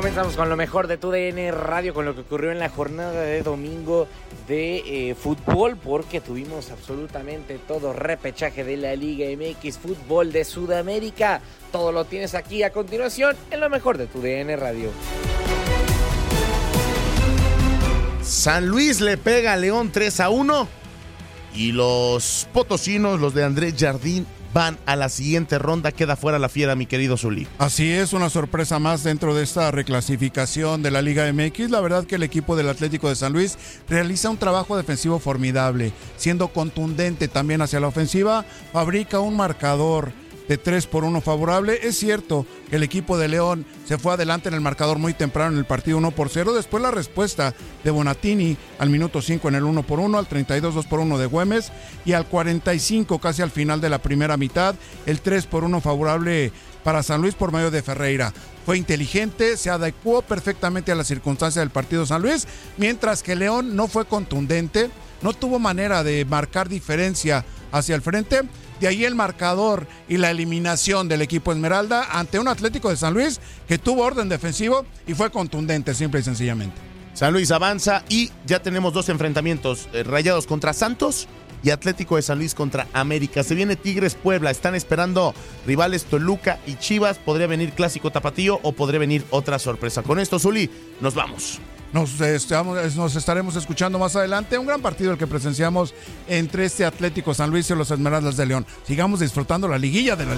Comenzamos con lo mejor de tu DN Radio, con lo que ocurrió en la jornada de domingo de eh, fútbol, porque tuvimos absolutamente todo repechaje de la Liga MX Fútbol de Sudamérica. Todo lo tienes aquí a continuación en lo mejor de tu DN Radio. San Luis le pega a León 3 a 1 y los potosinos, los de Andrés Jardín, van a la siguiente ronda. Queda fuera la fiera, mi querido Zuli. Así es, una sorpresa más dentro de esta reclasificación de la Liga MX. La verdad que el equipo del Atlético de San Luis realiza un trabajo defensivo formidable, siendo contundente también hacia la ofensiva, fabrica un marcador de 3 por 1 favorable. Es cierto que el equipo de León se fue adelante en el marcador muy temprano en el partido 1 por 0. Después la respuesta de Bonatini al minuto 5 en el 1 por 1, al 32 2 por 1 de Güemes y al 45 casi al final de la primera mitad el 3 por 1 favorable para San Luis por medio de Ferreira. Fue inteligente, se adecuó perfectamente a las circunstancias del partido San Luis, mientras que León no fue contundente, no tuvo manera de marcar diferencia hacia el frente. De ahí el marcador y la eliminación del equipo Esmeralda ante un Atlético de San Luis que tuvo orden defensivo y fue contundente, simple y sencillamente. San Luis avanza y ya tenemos dos enfrentamientos, eh, Rayados contra Santos y Atlético de San Luis contra América. Se viene Tigres Puebla, están esperando rivales Toluca y Chivas, podría venir Clásico Tapatío o podría venir otra sorpresa. Con esto, Zuli, nos vamos. Nos, estaremos escuchando más adelante. Un gran partido el que presenciamos entre este Atlético San Luis y los Esmeraldas de León. Sigamos disfrutando la liguilla de la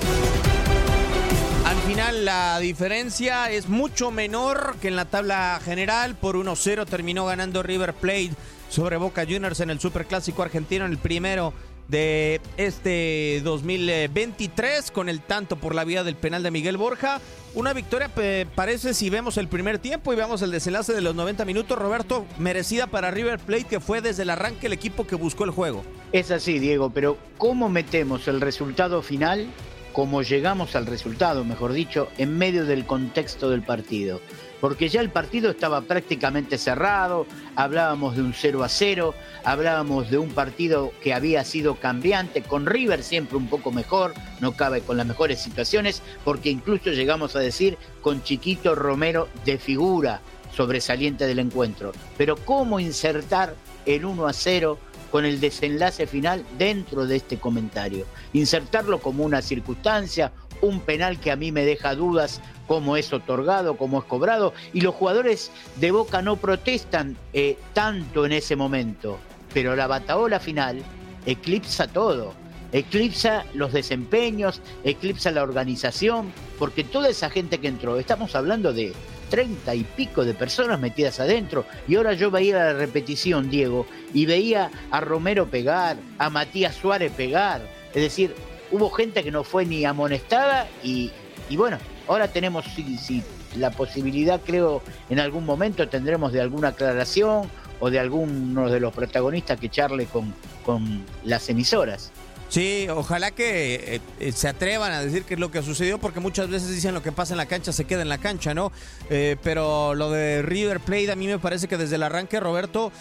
Al final la diferencia es mucho menor que en la tabla general. Por 1-0 terminó ganando River Plate sobre Boca Juniors en el Superclásico argentino en el primero de este 2023 con el tanto por la vía del penal de Miguel Borja. Una victoria parece si vemos el primer tiempo y vemos el desenlace de los 90 minutos, Roberto, merecida para River Plate que fue desde el arranque el equipo que buscó el juego. Es así, Diego, pero ¿cómo metemos el resultado final, cómo llegamos al resultado, mejor dicho, en medio del contexto del partido? Porque ya el partido estaba prácticamente cerrado, hablábamos de un 0 a 0, hablábamos de un partido que había sido cambiante, con River siempre un poco mejor, no cabe con las mejores situaciones, porque incluso llegamos a decir con Chiquito Romero de figura sobresaliente del encuentro. Pero ¿cómo insertar el 1 a 0? con el desenlace final dentro de este comentario. Insertarlo como una circunstancia, un penal que a mí me deja dudas cómo es otorgado, cómo es cobrado, y los jugadores de Boca no protestan eh, tanto en ese momento, pero la bataola final eclipsa todo, eclipsa los desempeños, eclipsa la organización, porque toda esa gente que entró, estamos hablando de treinta y pico de personas metidas adentro, y ahora yo veía la repetición, Diego, y veía a Romero pegar, a Matías Suárez pegar, es decir, hubo gente que no fue ni amonestada y, y bueno, ahora tenemos si, la posibilidad, creo, en algún momento tendremos de alguna aclaración o de alguno de los protagonistas que charle con, con las emisoras. Sí, ojalá que eh, eh, se atrevan a decir qué es lo que sucedió, porque muchas veces dicen lo que pasa en la cancha se queda en la cancha, ¿no? Eh, pero lo de River Plate a mí me parece que desde el arranque, Roberto,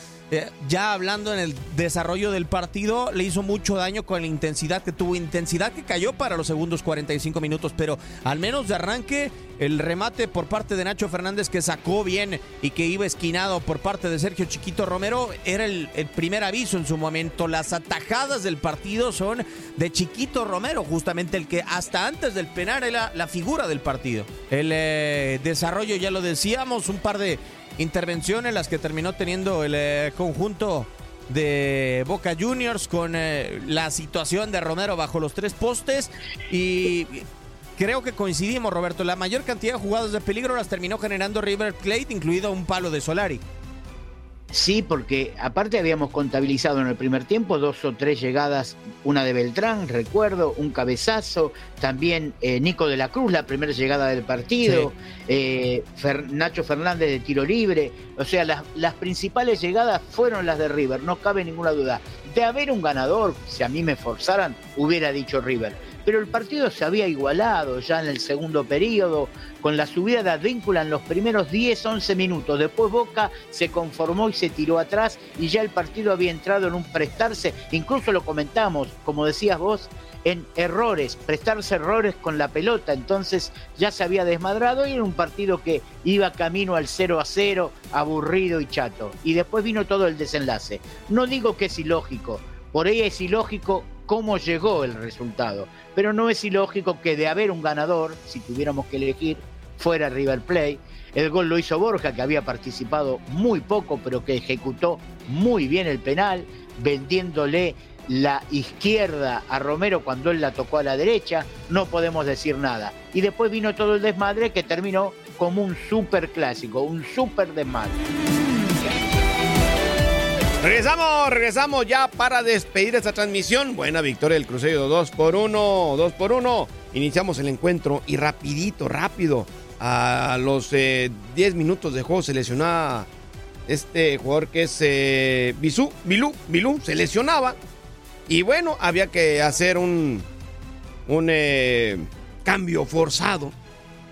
ya hablando en el desarrollo del partido, le hizo mucho daño con la intensidad que tuvo, intensidad que cayó para los segundos 45 minutos, pero al menos de arranque, el remate por parte de Nacho Fernández que sacó bien y que iba esquinado por parte de Sergio Chiquito Romero, era el, primer aviso en su momento. Las atajadas del partido son de Chiquito Romero, justamente el que hasta antes del penal era la figura del partido. El eh, desarrollo, ya lo decíamos, un par de intervenciones las que terminó teniendo el eh, conjunto de Boca Juniors con eh, la situación de Romero bajo los tres postes y creo que coincidimos Roberto, la mayor cantidad de jugadas de peligro las terminó generando River Plate, incluido un palo de Solari. Sí, porque aparte habíamos contabilizado en el primer tiempo dos o tres llegadas, una de Beltrán, recuerdo, un cabezazo, también eh, Nico de la Cruz, la primera llegada del partido, eh, Nacho Fernández de tiro libre, o sea, las, las principales llegadas fueron las de River, no cabe ninguna duda. De haber un ganador, si a mí me forzaran, hubiera dicho River pero el partido se había igualado ya en el segundo periodo, con la subida de Advíncula en los primeros 10-11 minutos. Después Boca se conformó y se tiró atrás y ya el partido había entrado en un prestarse, incluso lo comentamos, como decías vos, en errores, prestarse errores con la pelota, entonces ya se había desmadrado y era un partido que iba camino al 0 a 0, aburrido y chato. Y después vino todo el desenlace. No digo que es ilógico, por ahí es ilógico cómo llegó el resultado. Pero no es ilógico que de haber un ganador, si tuviéramos que elegir, fuera River Plate. El gol lo hizo Borja, que había participado muy poco, pero que ejecutó muy bien el penal, vendiéndole la izquierda a Romero cuando él la tocó a la derecha. No podemos decir nada. Y después vino todo el desmadre que terminó como un super clásico, un super desmadre. Regresamos, regresamos ya para despedir esta transmisión. Buena victoria del Cruzeiro, 2 por 1, 2 por 1. Iniciamos el encuentro y rapidito, rápido, a los 10 eh, minutos de juego se lesionaba este jugador que es eh, Bisú, Bilú, Bilú, se lesionaba. Y bueno, había que hacer un, un eh, cambio forzado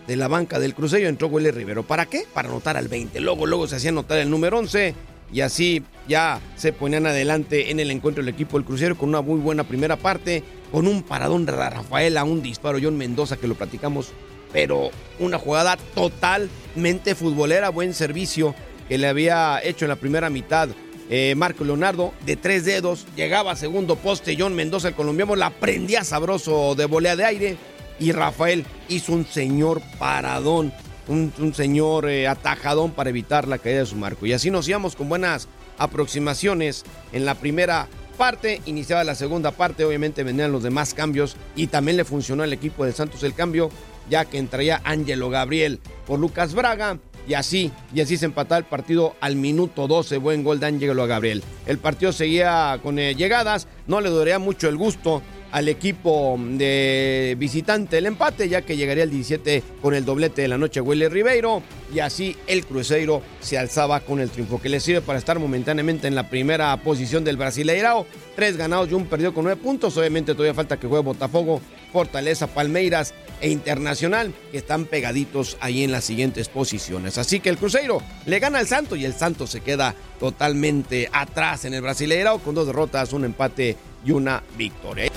de la banca del Cruzeiro. Entró Willy Rivero. ¿Para qué? Para anotar al 20. Luego, luego se hacía anotar el número 11 y así ya se ponían adelante en el encuentro del equipo del Crucero con una muy buena primera parte, con un paradón de Rafael a un disparo John Mendoza que lo platicamos, pero una jugada totalmente futbolera, buen servicio que le había hecho en la primera mitad eh, Marco Leonardo de tres dedos, llegaba a segundo poste John Mendoza el colombiano, la prendía sabroso de volea de aire y Rafael hizo un señor paradón un, señor eh, atajadón para evitar la caída de su marco. Y así nos íbamos con buenas aproximaciones en la primera parte. Iniciaba la segunda parte, obviamente venían los demás cambios y también le funcionó al equipo de Santos el cambio, ya que entraría Ángelo Gabriel por Lucas Braga. Y así, y así se empataba el partido al minuto 12. Buen gol de Ángelo Gabriel. El partido seguía con eh, llegadas. No le duraría mucho el gusto al equipo de visitante el empate, ya que llegaría el 17 con el doblete de la noche Willy Ribeiro. Y así el Cruzeiro se alzaba con el triunfo que le sirve para estar momentáneamente en la primera posición del Brasileirao. Tres ganados y un perdido con nueve puntos. Obviamente todavía falta que juegue Botafogo, Fortaleza, Palmeiras e Internacional, que están pegaditos ahí en las siguientes posiciones. Así que el Cruzeiro le gana al Santo y el Santo se queda totalmente atrás en el Brasileirao con dos derrotas, un empate y una victoria.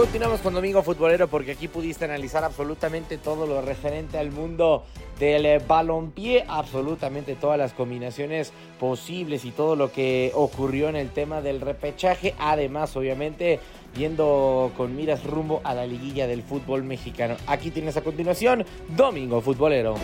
Continuamos con Domingo Futbolero porque aquí pudiste analizar absolutamente todo lo referente al mundo del balompié, absolutamente todas las combinaciones posibles y todo lo que ocurrió en el tema del repechaje. Además, obviamente, yendo con miras rumbo a la liguilla del fútbol mexicano. Aquí tienes a continuación Domingo Futbolero.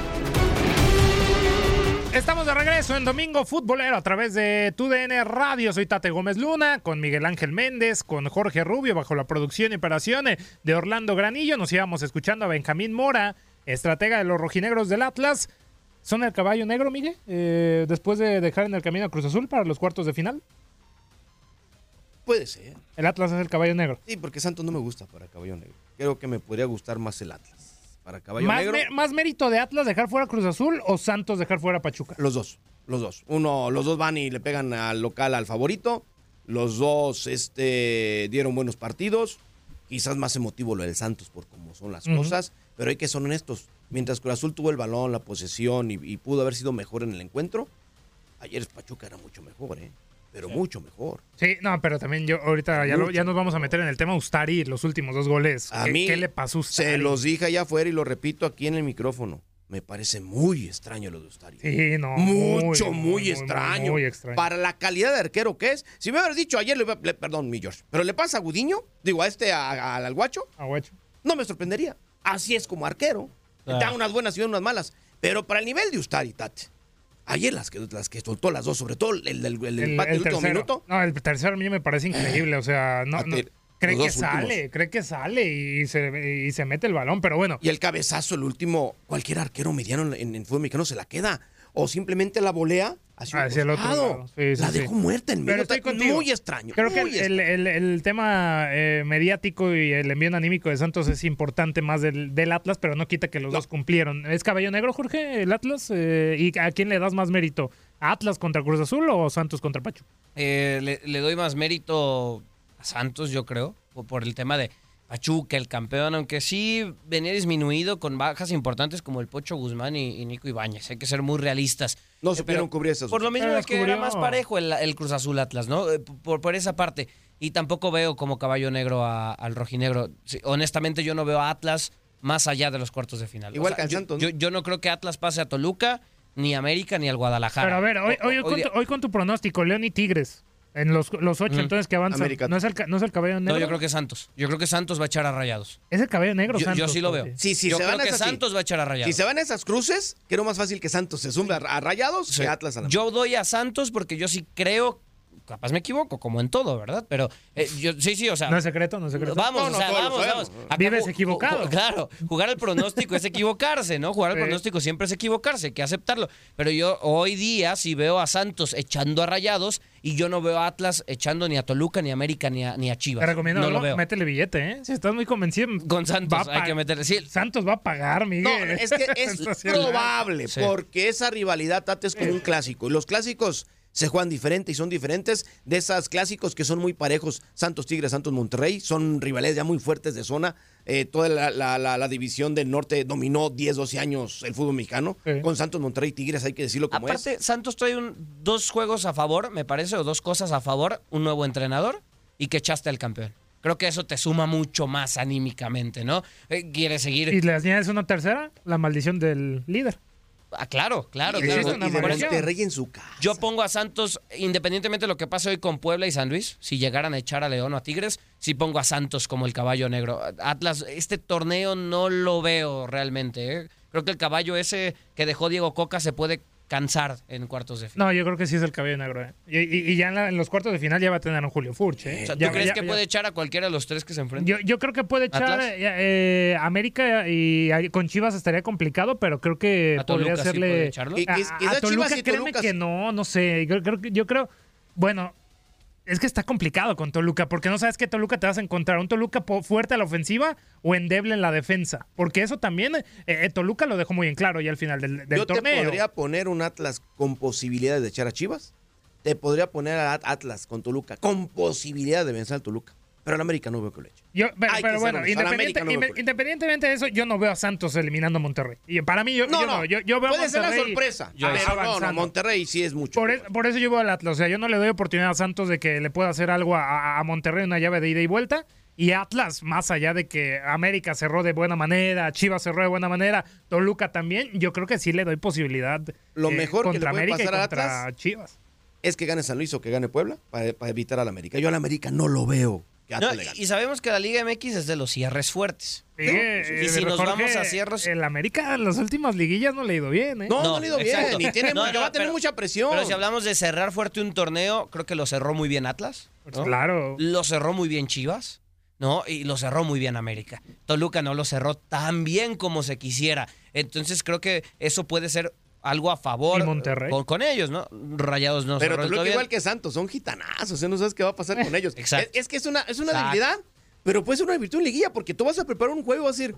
Estamos de regreso en Domingo Futbolero a través de TUDN Radio. Soy Tate Gómez Luna, con Miguel Ángel Méndez, con Jorge Rubio, bajo la producción y operación de Orlando Granillo. Nos íbamos escuchando a Benjamín Mora, estratega de los rojinegros del Atlas. ¿Son el caballo negro, Miguel? Eh, después de dejar en el camino a Cruz Azul para los cuartos de final. Puede ser. El Atlas es el caballo negro. Sí, porque Santos no me gusta para caballo negro. Creo que me podría gustar más el Atlas. Para caballo ¿Más, negro. me- ¿Más mérito de Atlas dejar fuera Cruz Azul o Santos dejar fuera Pachuca? Los dos, los dos. Uno, los dos van y le pegan al local al favorito. Los dos este, dieron buenos partidos. Quizás más emotivo lo del Santos por cómo son las cosas. Pero hay que ser honestos. Mientras Cruz Azul tuvo el balón, la posesión y, y pudo haber sido mejor en el encuentro, ayer Pachuca era mucho mejor, ¿eh? Pero mucho mejor. Sí, no, pero también yo ahorita ya, lo- ya nos vamos a meter en el tema Ustari, los últimos dos goles. A ¿Qué, mí qué le pasó a Ustari? Se los dije allá afuera y lo repito aquí en el micrófono. Me parece muy extraño lo de Ustari. Sí, no. Mucho, muy, extraño. Muy, extraño. Para la calidad de arquero que es. Si me hubieras dicho ayer, le, le- perdón, mi George, pero le pasa a Gudiño, digo, a este, a- a- al guacho, Aguacho. no me sorprendería. Así es como arquero. Claro. Da unas buenas y unas malas. Pero para el nivel de Ustari, Tate, ayer las que, las que soltó las dos, sobre todo el, el, el- el empate el del último minuto. No, el tercero a mí me parece increíble. O sea, no, cree que sale, cree que sale y se, y se mete el balón, pero bueno. Y el cabezazo, el último, cualquier arquero mediano en, en fútbol mexicano se la queda. O simplemente la volea hacia, un Hacia el otro lado. Sí, sí, la sí. dejó muerta en Pero medio. estoy Está contigo. Muy extraño. Creo que el, el- el tema eh, mediático y el envío anímico de Santos es importante más del, del Atlas, pero no quita que los dos cumplieron. ¿Es caballo negro, Jorge, el Atlas? Eh, ¿Y a quién le das más mérito? ¿A Atlas contra Cruz Azul o Santos contra Pachuca? Eh, le, le doy más mérito a Santos, yo creo, por, por el tema de Pachuca, el campeón, aunque sí venía disminuido con bajas importantes como el Pocho Guzmán y, y Nico Ibáñez. Hay que ser muy realistas. No Eh, supieron pero cubrir esas Por lo mismo las que era más parejo el, el Cruz Azul Atlas, ¿no? Eh, Por, por esa parte. Y tampoco veo como caballo negro a- al rojinegro. Sí, honestamente, yo no veo a Atlas más allá de los cuartos de final. Igual que al yo, ¿no? yo, yo no creo que Atlas pase a Toluca, ni a América, ni al Guadalajara. Pero a ver, hoy, O- hoy, o- con, hoy tu, día- hoy con tu pronóstico, León y Tigres. En los, los ocho, Ujú. entonces que avanzan. América. ¿No es, el, ¿No es el caballo negro? No, yo creo que Santos. Yo creo que Santos va a echar a rayados. Es el caballo negro, Yo, yo Santos. sí lo veo. Sí, sí, yo se creo van que esas, sí. Santos va a echar a rayados. Si se van a esas cruces, creo más fácil que Santos se sume a, a Rayados Sí. que Atlas a la Yo doy a Santos porque yo sí creo, capaz me equivoco, como en todo, ¿verdad? Pero eh, yo sí, sí, o sea, No es secreto, no es secreto. Vamos, No, no, o sea, vamos, vamos. Acá Vives equivocado. claro, jugar al pronóstico es equivocarse, ¿no? Jugar al Sí. pronóstico siempre es equivocarse, hay que aceptarlo. Pero yo hoy día sí veo a Santos echando a Rayados y yo no veo a Atlas echando ni a Toluca, ni a América, ni a, ni a Chivas. Te recomiendo no lo veo. métele billete, ¿eh? Si estás muy convencido. Con Santos va a hay que meterle. Sí, Santos va a pagar, Miguel. No, es que es probable, Sí. porque esa rivalidad, Tate, es como un clásico. Y los clásicos se juegan diferente y son diferentes de esas clásicos que son muy parejos. Santos Tigres, Santos Monterrey, son rivales ya muy fuertes de zona. Eh, toda la, la- la- la división del norte dominó 10, 12 años el fútbol mexicano. Sí. Con Santos Monterrey Tigres, hay que decirlo como es. Aparte, Santos trae un- dos juegos a favor, me parece, o dos cosas a favor, un nuevo entrenador y que echaste al campeón. Creo que eso te suma mucho más anímicamente, ¿no? Eh, quiere seguir. ¿Y le añades una tercera? La maldición del líder. Ah, claro, claro. Y de, claro. y Monterrey en su casa. yo pongo a Santos, independientemente de lo que pase hoy con Puebla y San Luis, si llegaran a echar a León o a Tigres, sí pongo a Santos como el caballo negro. Atlas, este torneo no lo veo realmente. ¿eh? Creo que el caballo ese que dejó Diego Coca se puede cansar en cuartos de final. No, yo creo que sí es el caballo negro. ¿eh? Y, y- y ya en, la- en los cuartos de final ya va a tener a un Julio Furch. ¿eh? O sea, ¿Tú Ya- crees ya- que ya- puede echar a cualquiera de los tres que se enfrentan? Yo, yo creo que puede echar eh, eh, América y con Chivas estaría complicado, pero creo que ¿A Toluca podría sí hacerle. puede echarlo? Y- A, a Toluca, Chivas y créeme Toluca que sí. no, no sé. Yo creo, que- yo creo, bueno, es que está complicado con Toluca, porque no sabes qué Toluca te vas a encontrar. Un Toluca fuerte a la ofensiva o endeble en la defensa. Porque eso también, eh, eh, Toluca lo dejó muy en claro ya al final del, del Yo te torneo. podría poner un Atlas con posibilidades de echar a Chivas. Te podría poner a At- Atlas con Toluca con posibilidad de vencer al Toluca. Pero al América no veo que lo eche. Yo, pero, que bueno. A independiente- no independientemente de eso, yo no veo a Santos eliminando a Monterrey. Y para mí, yo No, yo no. yo, yo veo a Puede ser la sorpresa. a- pero no, no. Monterrey sí es mucho. Por, es- por eso yo veo al Atlas. O sea, yo no le doy oportunidad a Santos de que le pueda hacer algo a, a Monterrey, una llave de ida y vuelta. Y Atlas, más allá de que América cerró de buena manera, Chivas cerró de buena manera, Toluca también, yo creo que sí le doy posibilidad Lo eh, mejor que contra le puede América y pasar a contra Atlas Chivas. es que gane San Luis o que gane Puebla para, para evitar al América. Yo al América no lo veo que No, y sabemos que la Liga MX es de los cierres fuertes. Sí, ¿no? eh, y si nos Jorge, vamos a cierres. El América en las últimas liguillas no le ha ido bien, ¿eh? No, no, le ha ido bien. exacto. Y tiene, No, que no, va a tener pero- mucha presión. Pero si hablamos de cerrar fuerte un torneo, creo que lo cerró muy bien Atlas. ¿no? Claro. Lo cerró muy bien Chivas, ¿no? Y lo cerró muy bien América. Toluca no lo cerró tan bien como se quisiera. Entonces creo que eso puede ser algo a favor Y Monterrey. Con, con ellos, ¿no? Rayados no Pero Toluca igual que Santos, son gitanazos, ¿eh? no sabes qué va a pasar con ellos. Exacto. Es, es que es una, es una Exacto. debilidad, pero puede ser una virtud en liguilla, porque tú vas a preparar un juego y vas a decir,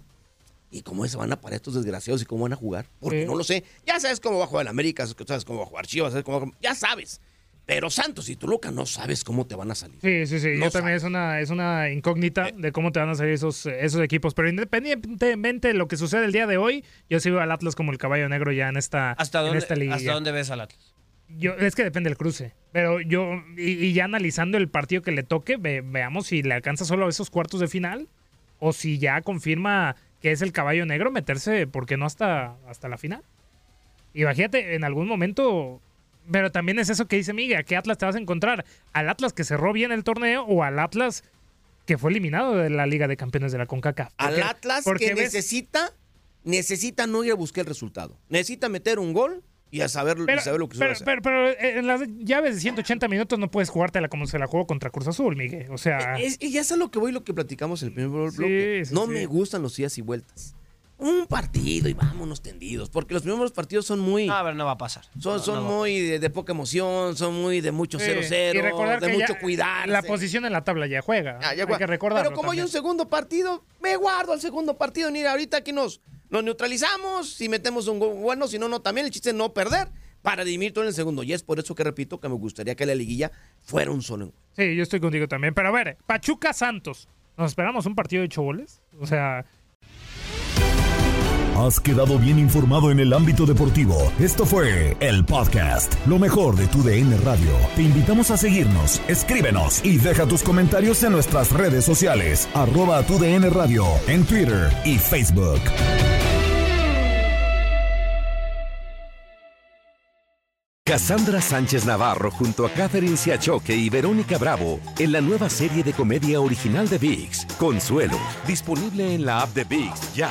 ¿y cómo se van a parar estos desgraciados y cómo van a jugar? Porque Sí. no lo sé. Ya sabes cómo va a jugar el América, sabes cómo va a jugar Chivas, sabes cómo va a- ya sabes. Pero Santos y Toluca no sabes cómo te van a salir. Sí, sí, sí. No Yo también es una, es una incógnita de cómo te van a salir esos, esos equipos. Pero independientemente de lo que sucede el día de hoy, yo sí veo al Atlas como el caballo negro ya en esta, ¿Hasta en dónde, esta liguilla. ¿Hasta dónde ves al Atlas? Yo, es que depende del cruce. Pero yo, y, y ya analizando el partido que le toque, ve- veamos si le alcanza solo a esos cuartos de final o si ya confirma que es el caballo negro meterse, ¿por qué no hasta, hasta la final? Imagínate, en algún momento. Pero también es eso que dice Miguel, ¿a qué Atlas te vas a encontrar? ¿Al Atlas que cerró bien el torneo o al Atlas que fue eliminado de la Liga de Campeones de la CONCACAF? Al Atlas porque que ves- necesita, necesita no ir a buscar el resultado. Necesita meter un gol y a saber, y Pero, saber lo que se pero, va a hacer. pero- pero, eh, en las llaves de 180 minutos no puedes jugártela como se la jugó contra Cruz Azul, Miguel. O sea, Es- y ya es a lo que voy, lo que platicamos en el primer bloque. sí, no sí. me gustan los días y vueltas. Un partido y vámonos tendidos, porque los primeros partidos son muy... No, a ver, no va a pasar. Son, No, son no muy de, de poca emoción, son muy de mucho Sí, 0-0, y recordar de que mucho cuidar. La posición en la tabla ya juega. Ah, ya hay que recordarlo Pero como hay un segundo partido, me guardo al segundo partido. Mira, ahorita aquí nos, nos neutralizamos, si metemos un gol bueno, si no, no, también el chiste es no perder para dirimir todo en el segundo. Y es por eso que repito que me gustaría que la liguilla fuera un solo. Sí, yo estoy contigo también. Pero a ver, Pachuca Santos. ¿Nos esperamos un partido de ocho goles? O sea, Has quedado bien informado en el ámbito deportivo. Esto fue el podcast, lo mejor de tu DN Radio. Te invitamos a seguirnos, escríbenos y deja tus comentarios en nuestras redes sociales, arroba tu DN Radio, en Twitter y Facebook. Cassandra Sánchez Navarro junto a Catherine Siachoque y Verónica Bravo en la nueva serie de comedia original de VIX, Consuelo, disponible en la app de VIX ya.